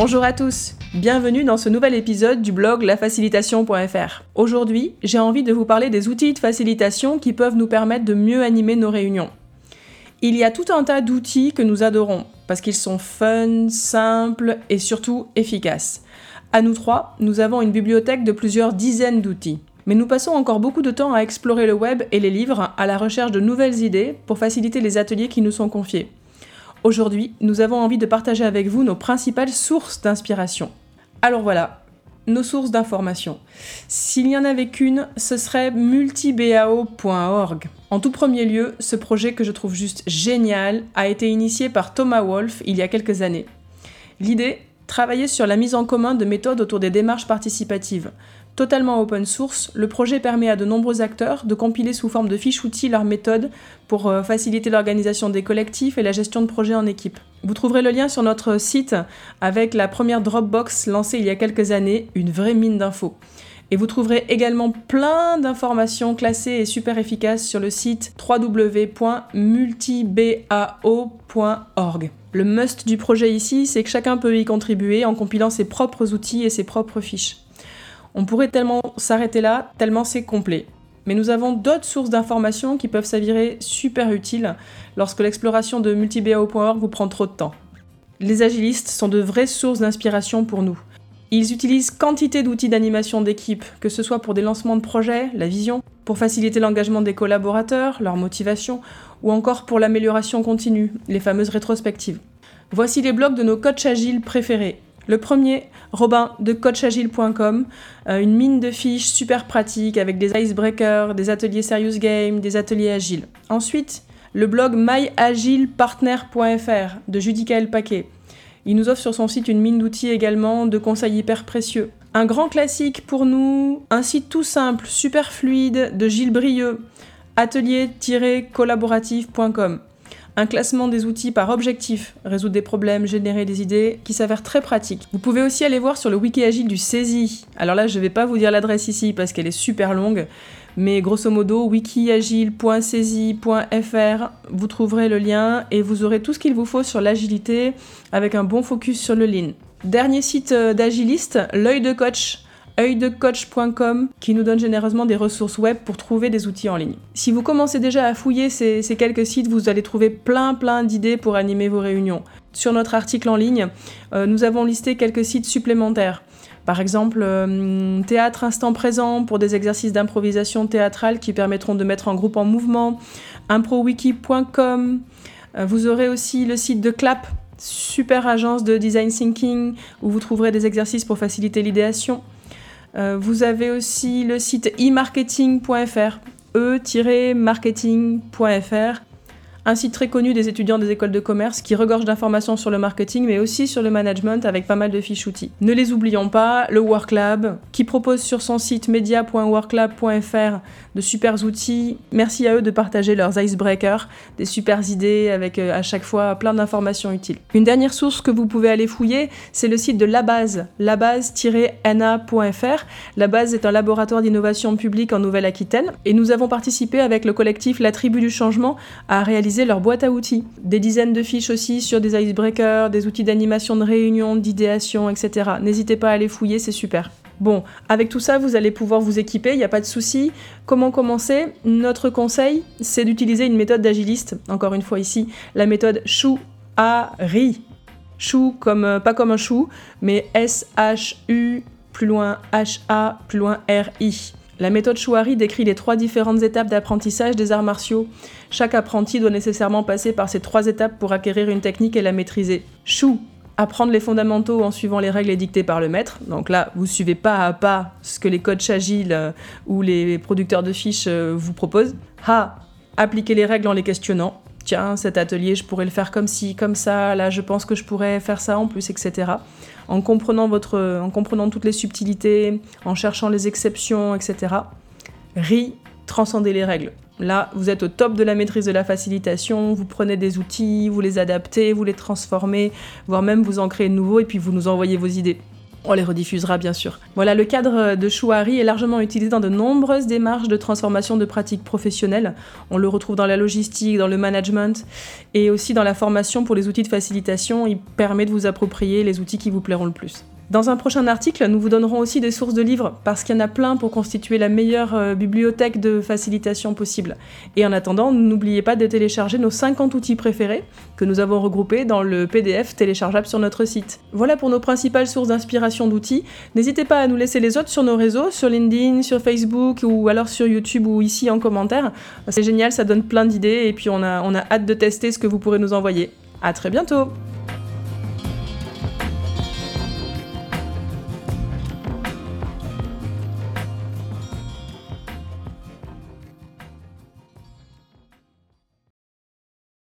Bonjour à tous, bienvenue dans ce nouvel épisode du blog lafacilitation.fr. Aujourd'hui, j'ai envie de vous parler des outils de facilitation qui peuvent nous permettre de mieux animer nos réunions. Il y a tout un tas d'outils que nous adorons, parce qu'ils sont fun, simples et surtout efficaces. À nous trois, nous avons une bibliothèque de plusieurs dizaines d'outils. Mais nous passons encore beaucoup de temps à explorer le web et les livres à la recherche de nouvelles idées pour faciliter les ateliers qui nous sont confiés. Aujourd'hui, nous avons envie de partager avec vous nos principales sources d'inspiration. Alors voilà, nos sources d'information. S'il n'y en avait qu'une, ce serait multibao.org. En tout premier lieu, ce projet que je trouve juste génial a été initié par Thomas Wolfe il y a quelques années. L'idée Travailler sur la mise en commun de méthodes autour des démarches participatives. Totalement open source, le projet permet à de nombreux acteurs de compiler sous forme de fiches outils leurs méthodes pour euh, faciliter l'organisation des collectifs et la gestion de projets en équipe. Vous trouverez le lien sur notre site avec la première Dropbox lancée il y a quelques années, une vraie mine d'infos. Et vous trouverez également plein d'informations classées et super efficaces sur le site www.multibao.org. Le must du projet ici, c'est que chacun peut y contribuer en compilant ses propres outils et ses propres fiches. On pourrait tellement s'arrêter là, tellement c'est complet. Mais nous avons d'autres sources d'informations qui peuvent s'avérer super utiles lorsque l'exploration de multibao.org vous prend trop de temps. Les agilistes sont de vraies sources d'inspiration pour nous. Ils utilisent quantité d'outils d'animation d'équipe, que ce soit pour des lancements de projets, la vision, pour faciliter l'engagement des collaborateurs, leur motivation, ou encore pour l'amélioration continue, les fameuses rétrospectives. Voici les blogs de nos coachs agiles préférés. Le premier, Robin de coachagile.com, euh, une mine de fiches super pratique avec des icebreakers, des ateliers serious game, des ateliers agiles. Ensuite, le blog myagilepartner.fr de Judicael Paquet. Il nous offre sur son site une mine d'outils également, de conseils hyper précieux. Un grand classique pour nous, un site tout simple, super fluide de Gilles Brieux, atelier-collaboratif.com un classement des outils par objectif, résoudre des problèmes, générer des idées, qui s'avère très pratique. Vous pouvez aussi aller voir sur le wiki agile du CESI. Alors là, je ne vais pas vous dire l'adresse ici parce qu'elle est super longue, mais grosso modo, wikiagile.cesi.fr, vous trouverez le lien et vous aurez tout ce qu'il vous faut sur l'agilité avec un bon focus sur le lean. Dernier site euh, d'agiliste, l'œil de coach œildecoach.com qui nous donne généreusement des ressources web pour trouver des outils en ligne. Si vous commencez déjà à fouiller ces, quelques sites, vous allez trouver plein plein d'idées pour animer vos réunions. Sur notre article en ligne, euh, nous avons listé quelques sites supplémentaires. Par exemple, euh, Théâtre Instant Présent pour des exercices d'improvisation théâtrale qui permettront de mettre un groupe en mouvement, improwiki.com. Euh, vous aurez aussi le site de Clap, super agence de design thinking où vous trouverez des exercices pour faciliter l'idéation. Euh, vous avez aussi le site e-marketing.fr, e-marketing.fr, un site très connu des étudiants des écoles de commerce qui regorge d'informations sur le marketing mais aussi sur le management avec pas mal de fiches outils. Ne les oublions pas, le WorkLab qui propose sur son site media.worklab.fr de super outils. Merci à eux de partager leurs icebreakers, des super idées avec euh, à chaque fois plein d'informations utiles. Une dernière source que vous pouvez aller fouiller, c'est le site de La Base, labase-na.fr. La Base est un laboratoire d'innovation publique en Nouvelle-Aquitaine et nous avons participé avec le collectif La Tribu du Changement à réaliser leur boîte à outils. Des dizaines de fiches aussi sur des icebreakers, des outils d'animation de réunion, d'idéation, etc. N'hésitez pas à les fouiller, c'est super. Bon, avec tout ça, vous allez pouvoir vous équiper, il n'y a pas de souci. Comment commencer? Notre conseil, c'est d'utiliser une méthode d'agiliste. Encore une fois ici, la méthode chou-a-ri. Chou comme euh, pas comme un chou, mais S-H-U plus loin H-A plus loin R-I. La méthode Chouari décrit les trois différentes étapes d'apprentissage des arts martiaux. Chaque apprenti doit nécessairement passer par ces trois étapes pour acquérir une technique et la maîtriser. Chou, apprendre les fondamentaux en suivant les règles édictées par le maître. Donc là, vous suivez pas à pas ce que les coachs agiles euh, ou les producteurs de fiches euh, vous proposent. Ha, appliquer les règles en les questionnant. Tiens, cet atelier, je pourrais le faire comme ci, comme ça, là, je pense que je pourrais faire ça en plus, etc en comprenant, toutes les subtilités, en cherchant les exceptions, etc. RI, transcender les règles. Là, vous êtes au top de la maîtrise de la facilitation, vous prenez des outils, vous les adaptez, vous les transformez, voire même vous en créez de nouveaux et puis vous nous envoyez vos idées. On les rediffusera bien sûr. Voilà, le cadre de Chouari est largement utilisé dans de nombreuses démarches de transformation de pratiques professionnelles. On le retrouve dans la logistique, dans le management et aussi dans la formation pour les outils de facilitation. Il permet de vous approprier les outils qui vous plairont le plus. Dans un prochain article, nous vous donnerons aussi des sources de livres, parce qu'il y en a plein pour constituer la meilleure euh, bibliothèque de facilitation possible. Et en attendant, n'oubliez pas de télécharger nos 50 outils préférés, que nous avons regroupés dans le PDF téléchargeable sur notre site. Voilà pour nos principales sources d'inspiration d'outils. N'hésitez pas à nous laisser les autres sur nos réseaux, sur LinkedIn, sur Facebook, ou alors sur YouTube ou ici en commentaire. C'est génial, ça donne plein d'idées, et puis on a, on a hâte de tester ce que vous pourrez nous envoyer. À très bientôt